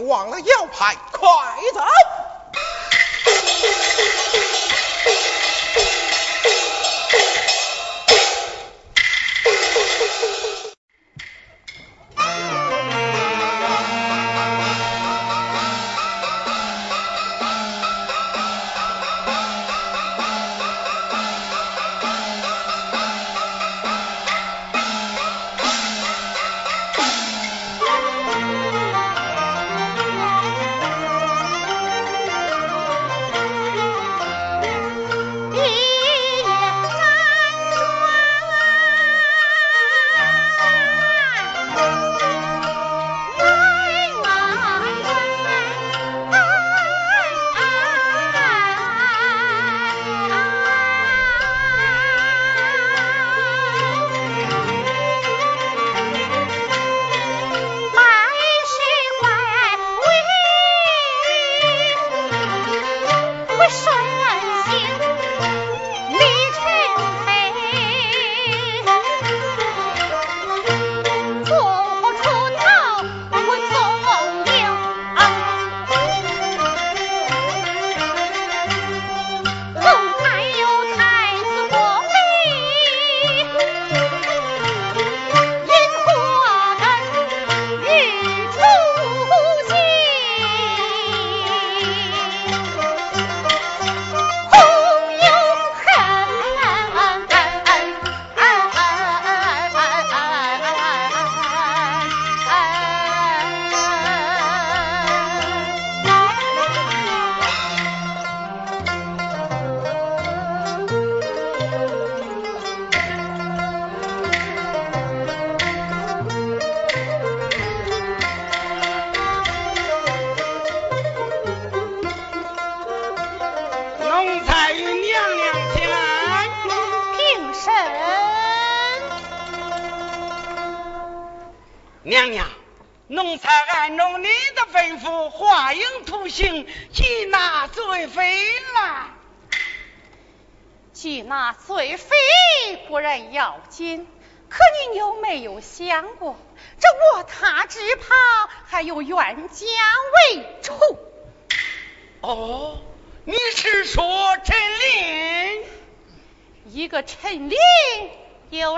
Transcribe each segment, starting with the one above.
忘了要拍快走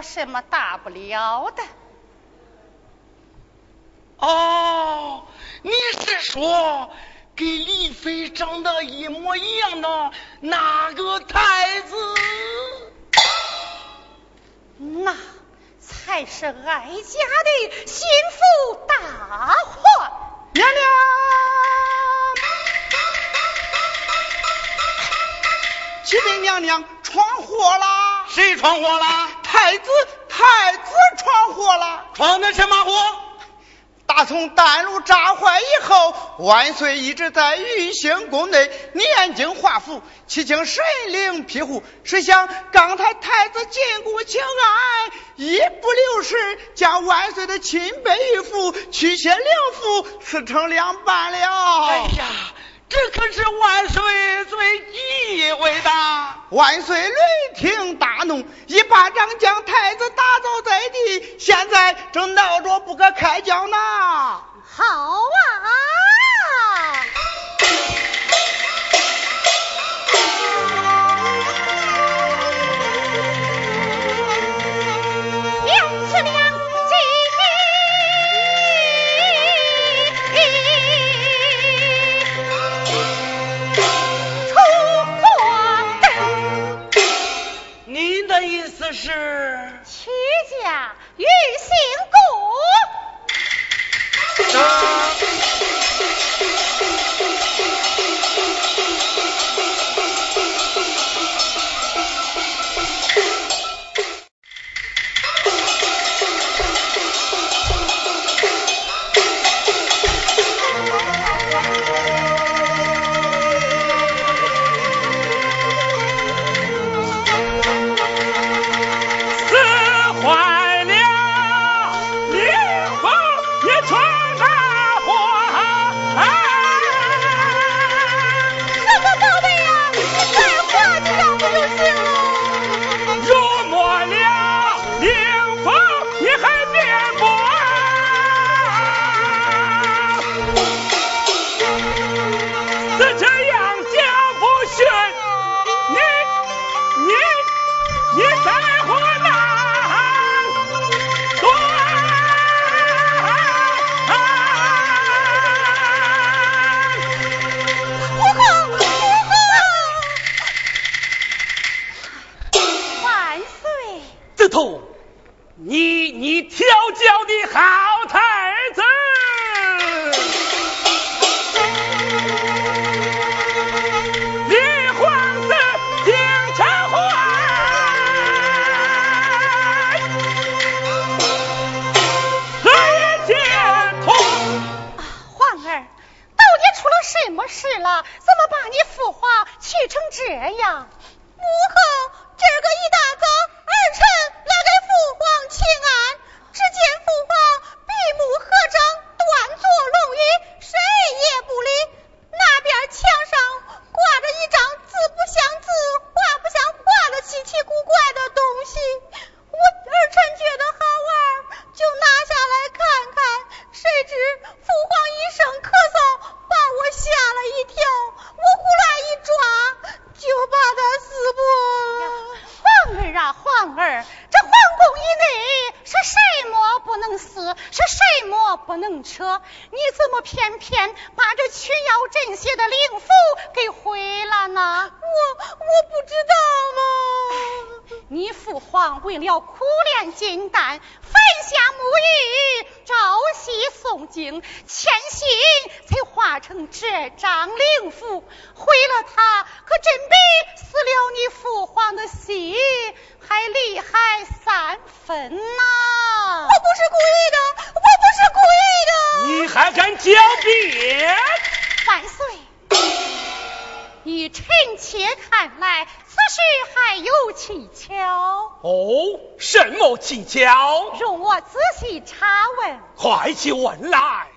什么大不了的？哦，你是说跟李妃长得一模一样的那个太子？那才是哀家的心从丹炉炸坏以后，万岁一直在玉兴宫内念经画符，祈请神灵庇护。谁想刚才太子进宫请安，一不留神将万岁的亲笔玉符驱邪灵符撕成两半了。哎呀！这可是万岁最忌讳的！万岁雷霆大怒，一巴掌将太子打倒在地，现在正闹着不可开交呢。好啊！是屈家玉行宫起问来。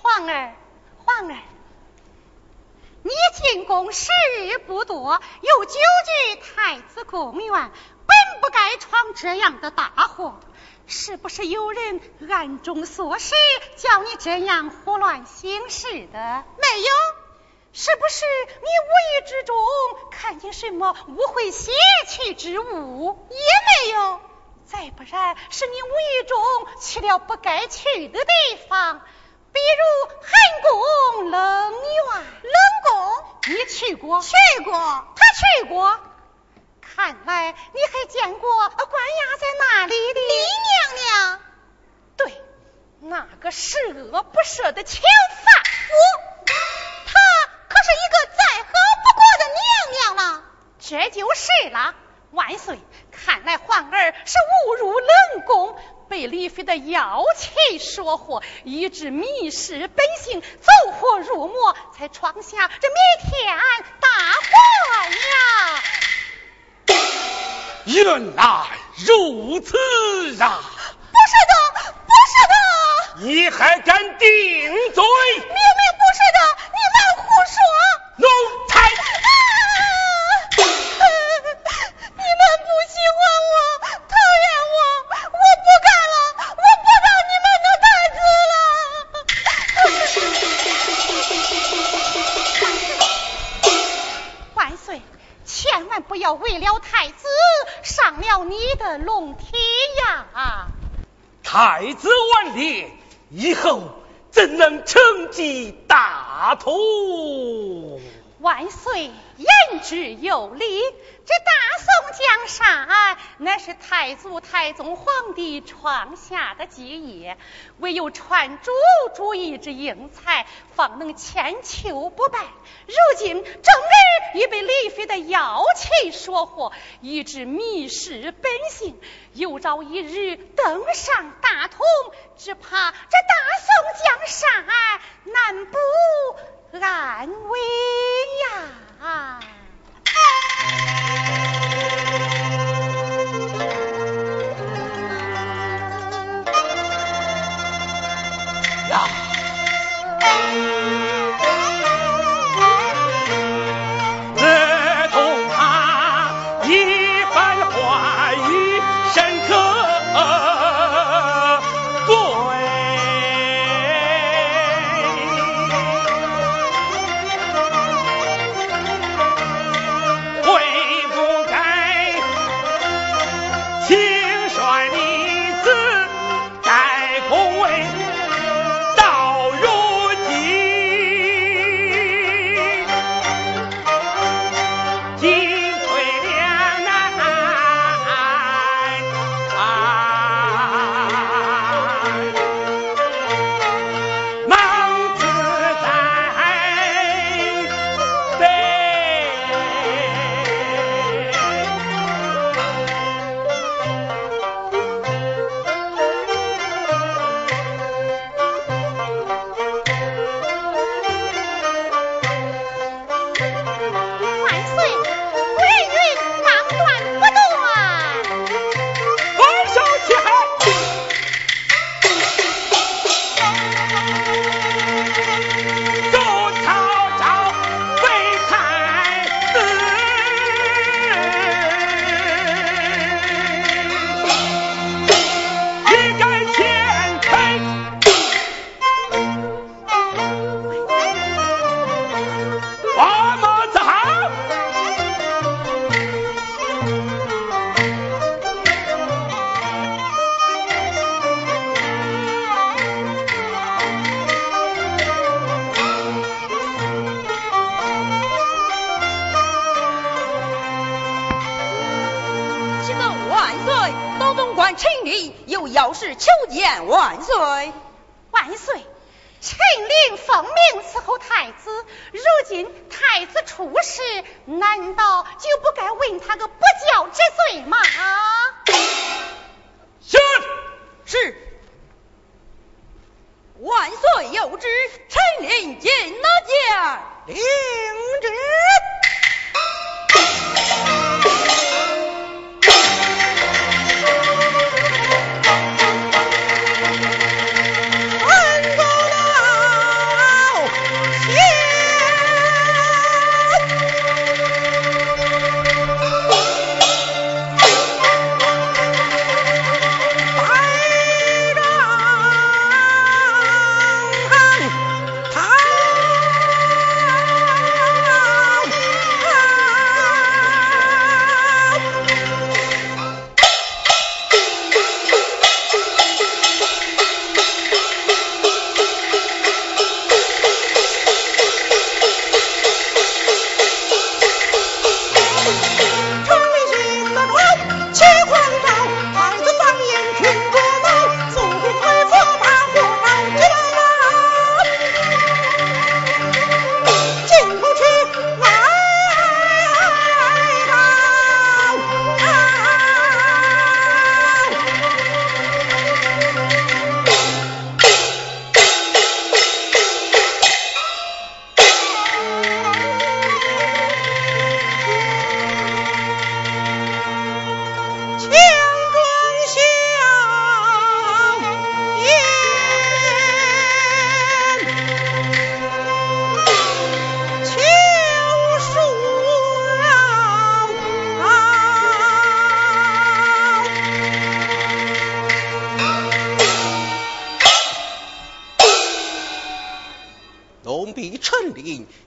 皇儿，皇儿，你进宫时日不多，又久居太子宫院，本不该闯这样的大祸。是不是有人暗中唆使，叫你这样胡乱行事的？没有。是不是你无意之中看见什么污秽邪气之物？也没有。再不然，是你无意中去了不该去的地方，比如寒宫、冷院。冷宫，你去过？去过。他去过。看来你还见过关押在那里的李娘娘。对，那个十恶不赦的囚犯。我，他可是一个再好不过的娘娘了。这就是了。万岁！看来皇儿是误入冷宫，被李妃的妖气所惑，以致迷失本性，走火入魔，才闯下这弥天大祸呀！原来如此啊！不是的，不是的！你还敢顶嘴？明明不是的，你乱胡说！奴才！伤了你的龙体呀！太子万历，以后怎能承继大统？万岁言之有理，这大宋江山乃是太祖太宗皇帝创下的基业，唯有传主主义之英才，方能千秋不败。如今正儿已被李妃的妖气说惑，以致迷失本性，有朝一日登上大统，只怕这大宋江山难不。安危呀！Música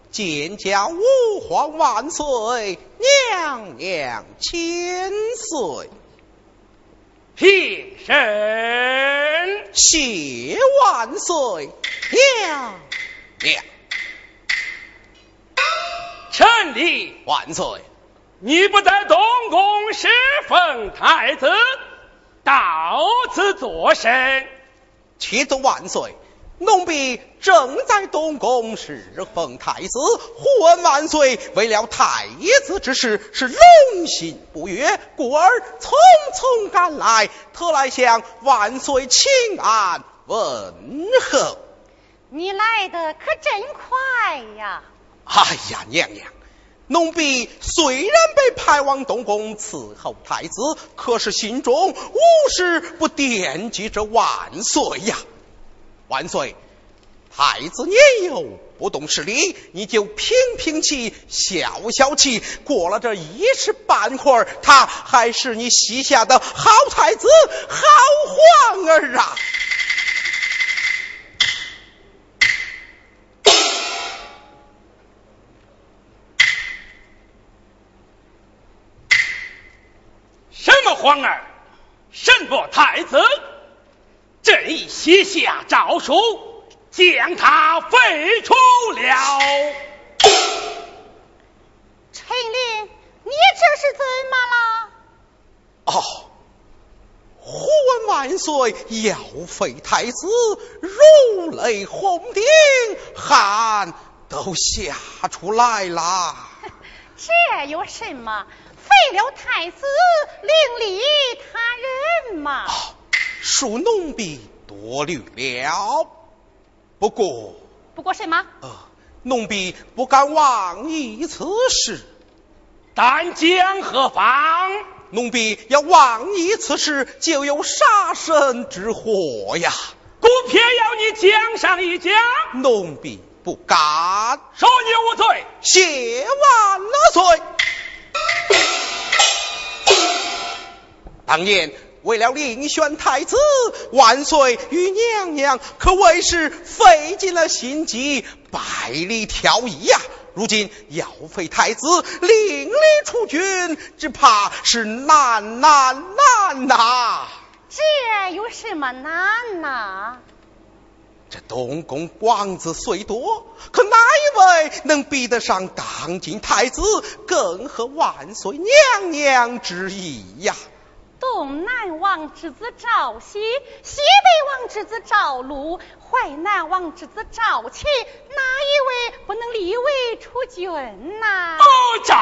见驾吾皇万岁，娘娘千岁。平身，谢万岁，娘娘。臣立万岁。你不在东宫侍奉太子，到此作甚？启奏万岁。奴婢正在东宫侍奉太子，呼闻万岁为了太子之事是龙心不悦，故而匆匆赶来，特来向万岁请安问候。你来的可真快呀！哎呀，娘娘，奴婢虽然被派往东宫伺候太子，可是心中无时不惦记着万岁呀。万岁，太子年幼不懂事理，你就平平气、消消气，过了这一时半会儿，他还是你膝下的好太子、好皇儿啊！什么皇儿？什么太子？朕已写下诏书，将他废除了。陈琳，你这是怎么了？哦，忽闻万岁要废太子，如雷轰顶，汗都吓出来了。这有什么？废了太子，另立他人嘛。恕奴婢多虑了，不过不过什么？呃，奴婢不敢妄议此事。但将何妨？奴婢要妄议此事，就有杀身之祸呀！孤偏要你讲上一讲。奴婢不敢。说你无罪，谢万岁。当年。为了遴选太子，万岁与娘娘可谓是费尽了心机，百里挑一呀。如今要废太子，另立储君，只怕是难难难呐！这有什么难呐？这东宫皇子虽多，可哪一位能比得上当今太子？更合万岁娘娘之意呀！东南王之子赵熙，西北王之子赵鲁，淮南王之子赵齐，哪一位不能立为储君呐？哦，赵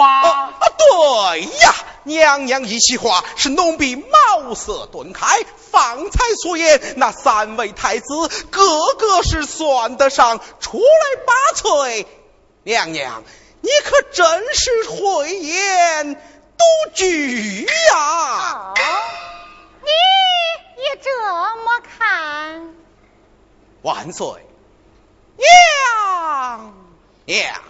啊！啊，对呀，娘娘一席话，是奴婢茅塞顿开。方才所言那三位太子，个个是算得上出类拔萃。娘娘，你可真是慧眼独具呀！哦，你也这么看？万岁，娘娘。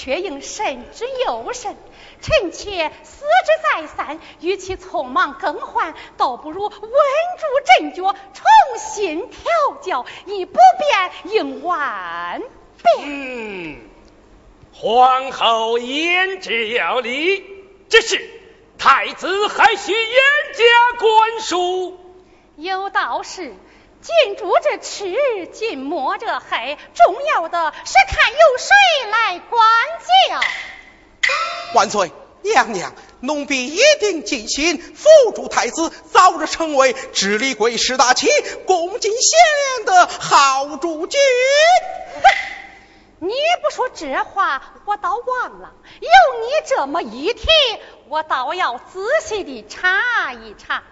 却应慎之又慎。臣妾思之再三，与其匆忙更换，倒不如稳住阵脚，重新调教，以不变应万变。嗯，皇后言之有理，只是太子还需严加管束。有道是。近朱者赤，近墨者黑。重要的是看由谁来管教。万岁，娘娘，奴婢一定尽心辅助太子，早日成为治理贵氏大旗、共进贤良的好主君。你不说这话，我倒忘了。有你这么一提，我倒要仔细的查一查。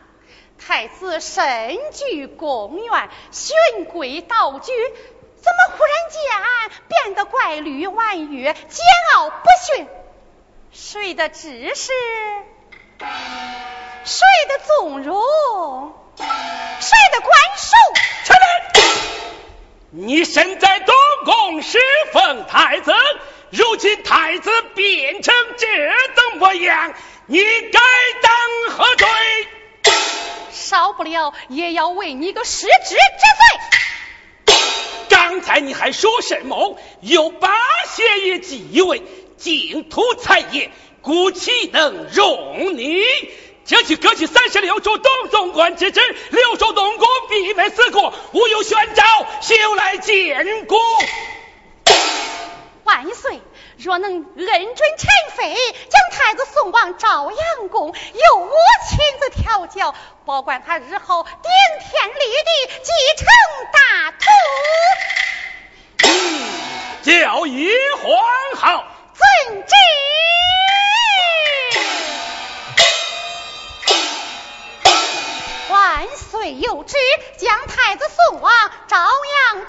太子身居宫苑，循规蹈矩，怎么忽然间变得怪律婉约、桀骜不驯？谁的指使？谁的纵容？谁的管束？起来！你身在东宫侍奉太子，如今太子变成这等模样，你该当何罪？少不了也要为你个失职之罪。刚才你还说什么？有八仙爷继位，净土财业，故岂能容你？这去革去三十六州东总管之职，留守东宫，闭门思过，吾有宣诏，休来见过。万岁。若能恩准臣妃将太子送往朝阳宫，由我亲自调教，保管他日后顶天立地，继承大统。教一皇后遵旨。万岁有旨，将太子送往朝阳宫。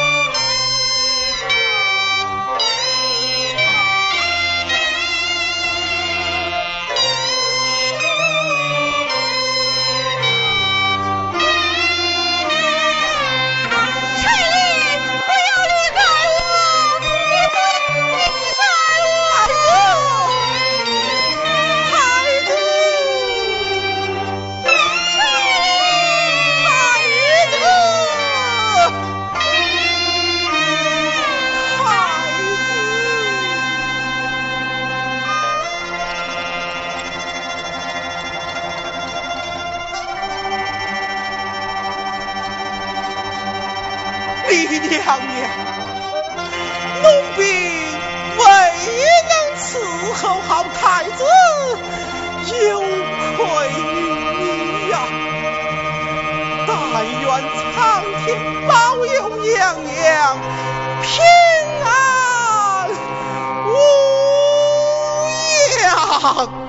娘娘奴婢未能伺候好太子有愧于你呀。但愿苍天保佑娘娘平安无恙。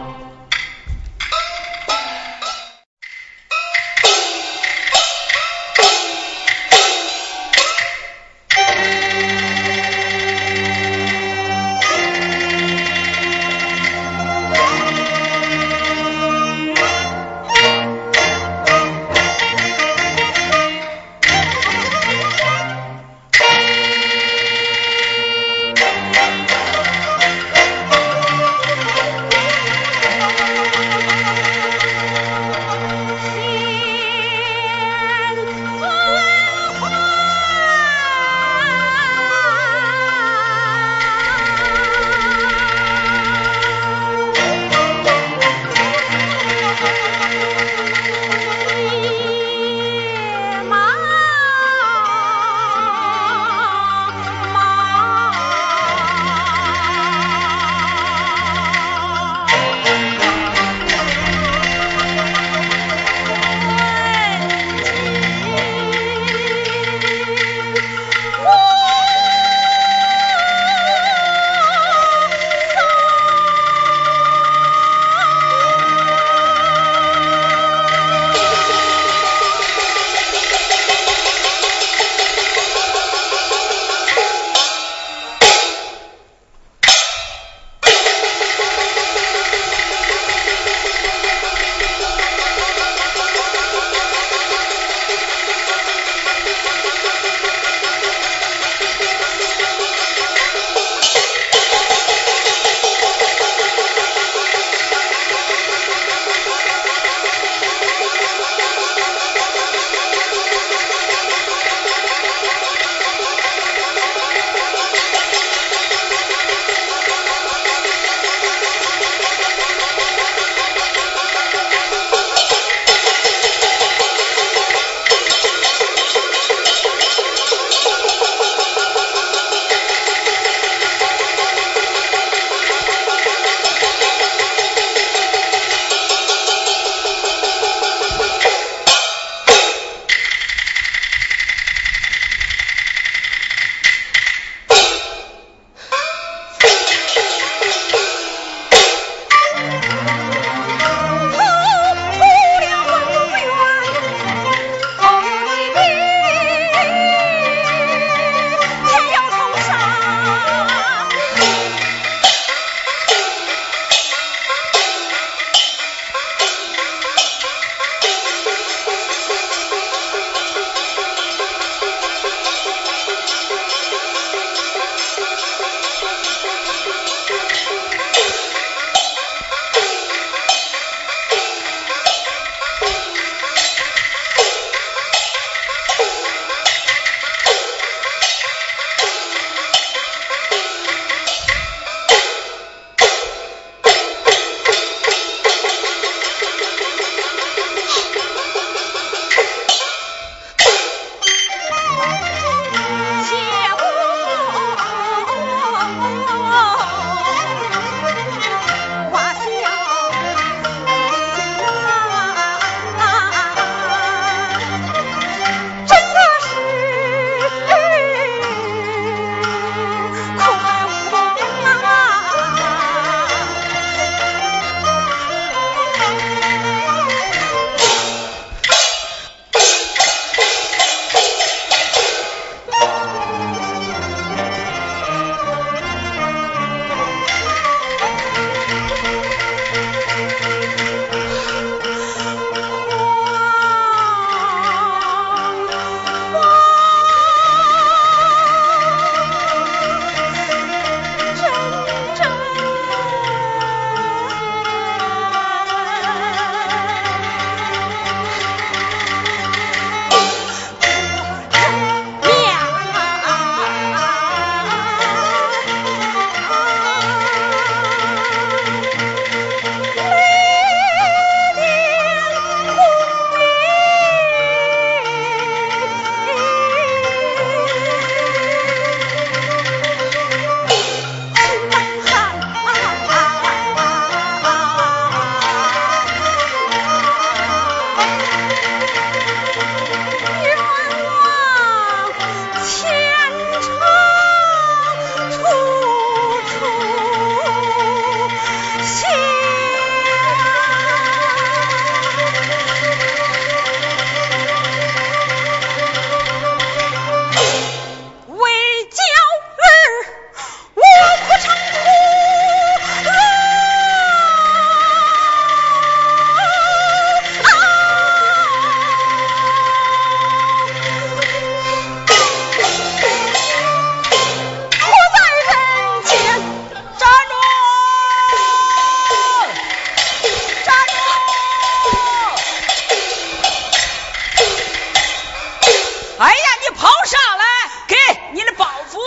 哎呀，你跑上来给你的包袱。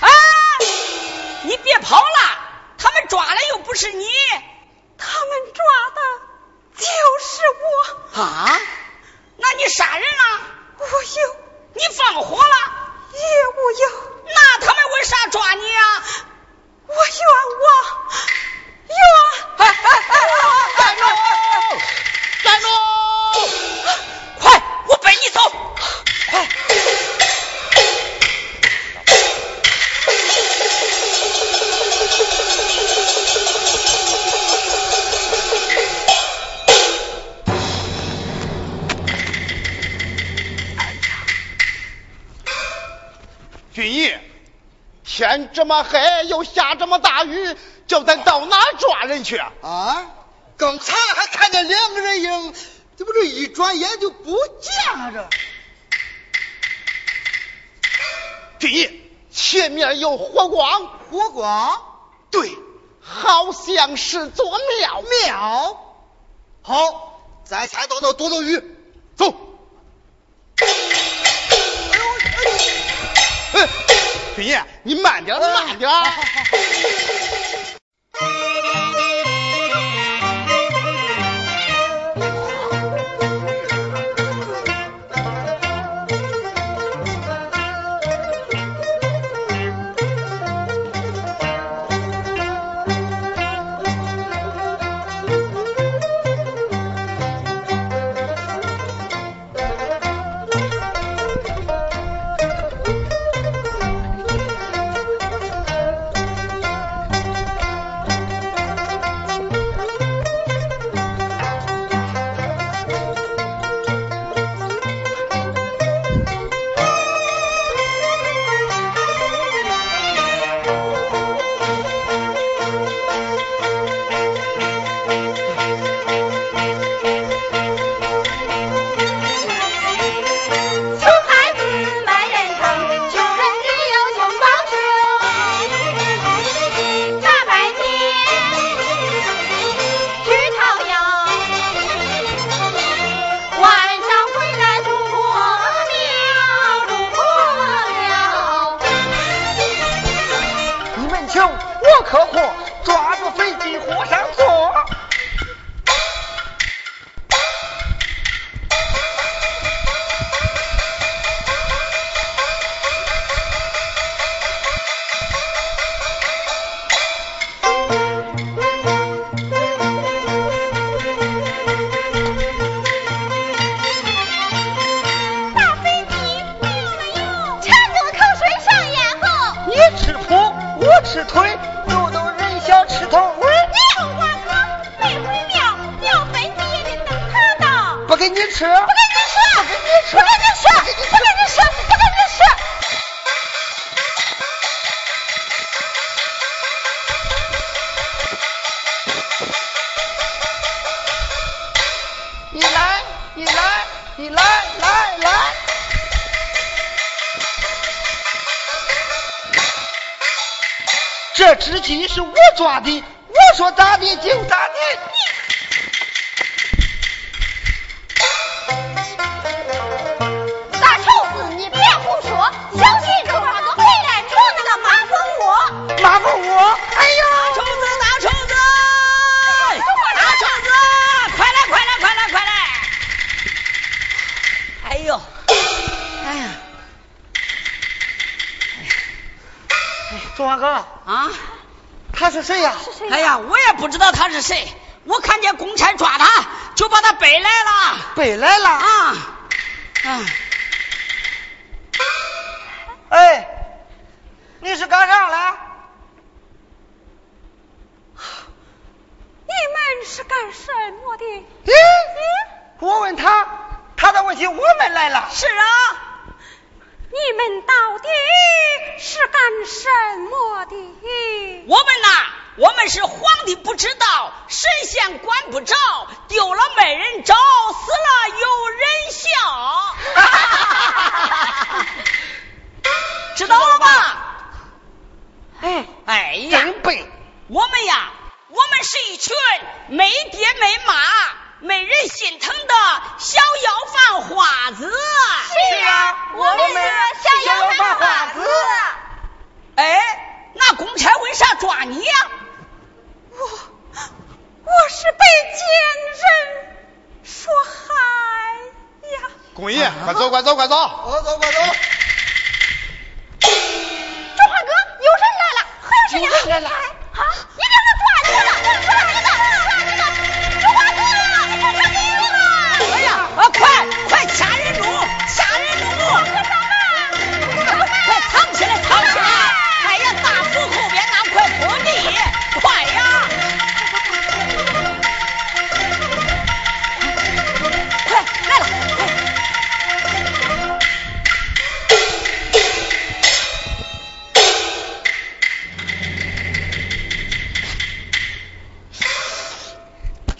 啊，你别跑了，他们抓的又不是你，他们抓的就是我。啊，那你杀人了？我有，你放火了。也无用，那他们为啥抓你啊？我冤枉。冤枉。哎哎哎哎哎哎。俊义，天这么黑，又下这么大雨，叫咱到哪抓人去？啊！刚才还看见两个人影，这不这一转眼就不见了这。俊爷，前面有火光，火光，对，好像是座庙。庙，好，咱先到那躲躲雨，走。哎，俊义，你慢点，慢点。穷人小吃头味儿。你不管可没回庙，要飞机也得等他到。不给你吃，不给你吃，不给你吃，这只鸡是我抓的，我说咋地就咋地。大臭子，你别胡说，小心抓个回来戳那个马蜂窝。马蜂窝，哎呦，臭子，大臭子，大臭子，快来，快来，快来，快来！哎呦，哎呀，哎，中华哥，啊！他是谁呀？哎呀，我也不知道他是谁，我看见公差抓他，就把他背来了。背来了。啊啊！哎，你是干啥来？你们是干什么的？咦，我问他，他倒问起我们来了。是啊，你们到底什么的？我们呐，我们是皇帝不知道，神仙管不着，丢了没人找，死了有人笑。知道了吧？哎，哎呀。我们呀，我们是一群没爹没妈、没人心疼的小要饭花子。是啊我们是小要饭花子。哎，那公差为啥抓你呀？我我是被奸人所害呀！公爷，快走，快走，快走！快走，快走！中华哥，有人来了，好像是有人来了啊！一定是抓你了，抓你了，抓你了！中华哥，你快快给我了！哎呀，啊快快掐人中，掐人中！快藏起来，藏起来！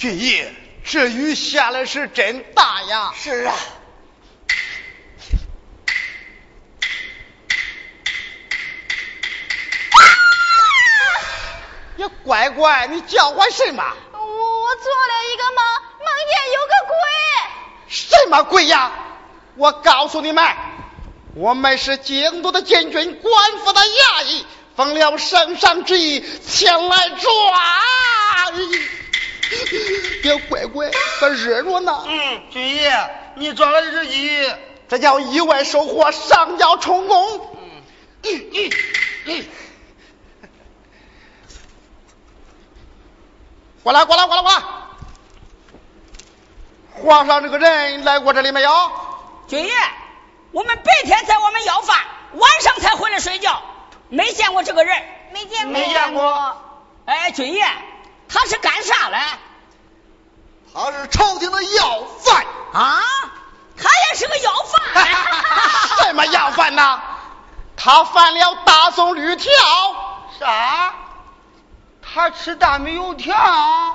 俊爷，这雨下的是真大呀！是啊，呀，乖乖，你叫唤什么？我我做了一个梦，梦见有个鬼。什么鬼呀？我告诉你们，我们是京都的监军官府的衙役，奉了圣上之意前来抓。别乖乖，可热着呢。嗯，军爷，你抓了一只鸡，这叫意外收获，上交充公。嗯嗯嗯，过来，过来，过来，过来！皇上这个人来过这里没有？军爷，我们白天在我们要饭，晚上才回来睡觉，没见过这个人。没见过，没见过。哎，军爷，他是干啥嘞？他是朝廷的要犯。啊，他也是个要犯。什么要犯呐？他犯了大宋律条。啥？他吃大米油条？啊，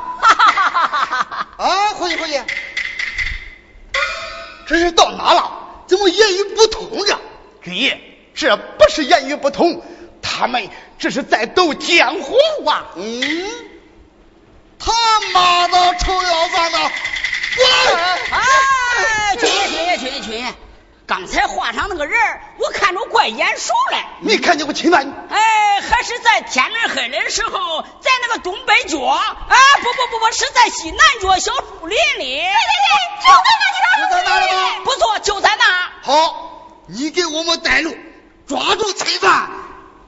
回去回去。这是到哪了？怎么言语不通呀？军爷，这不是言语不通，他们这是在斗江湖啊！嗯，他妈的臭要饭的，滚！哎，军爷，军爷，军爷，军爷，刚才画上那个人儿，我看着怪眼熟嘞。没看见过秦岚？哎，还是在天门黑的时候，在那个东北角，啊，不不不不，是在西南角小树林里。对对对，就在那就在那里吗？不错，就在那。好，你给我们带路，抓住贼犯，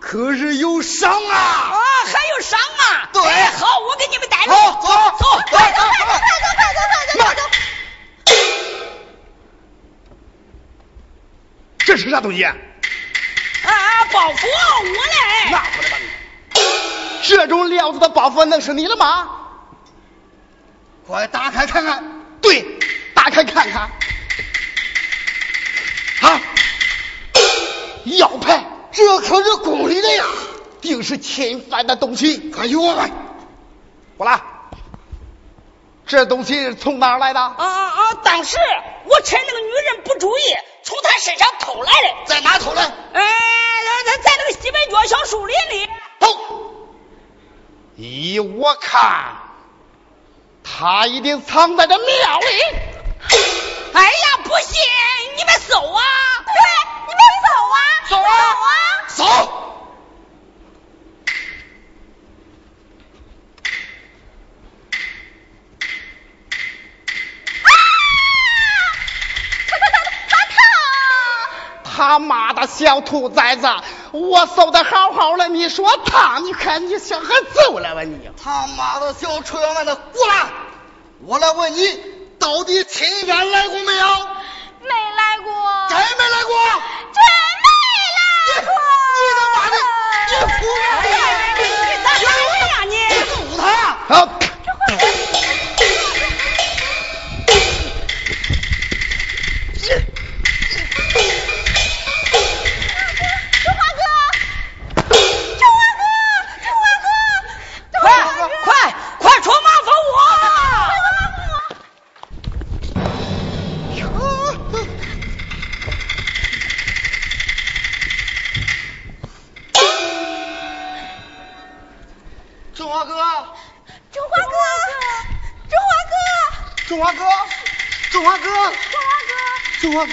可是有伤啊！啊，还有伤啊！对哎好，我给你们带路。好走走，快走，快走快走快走快走快走！这是啥东西？啊，包袱我嘞！拿过来吧你！这种料子的包袱能是你的吗？快打开看看。对，打开看看。啊，腰牌，这可是宫里的呀！定是侵犯的东西。快给我来！过来，这东西是从哪儿来的？啊啊啊！当时我趁那个女人不注意，从她身上偷来的。在哪偷来？哎，在在那个西北角小树林里。偷！依我看，他一定藏在这庙里。哎呀，不信你们搜啊！对，你们走啊，走啊走啊！走！他他他他他他妈的小兔崽子！我搜的好好的，你说他，你看你想还走了吧你？他妈的小臭要饭的，过来！我来问你，到底亲家来过没有？没来过，真没来过！真没来过。你他妈的，你胡哎呀，你你咋回呀你？堵他！好，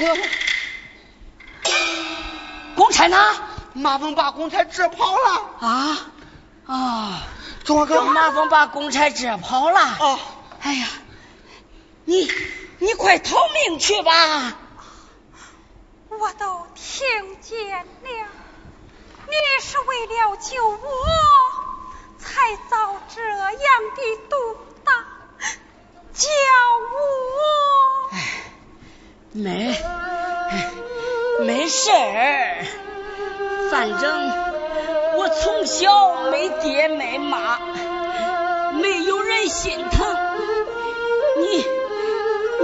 哥，公差呢？马蜂把公差蛰跑了。啊啊！中华哥，马蜂把公差蛰跑了。哦，哎呀，你你快逃命去吧！我都听见了，你是为了救我才遭这样的毒打，叫我没没事儿，反正我从小没爹没妈，没有人心疼你，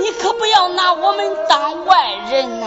你可不要拿我们当外人呐。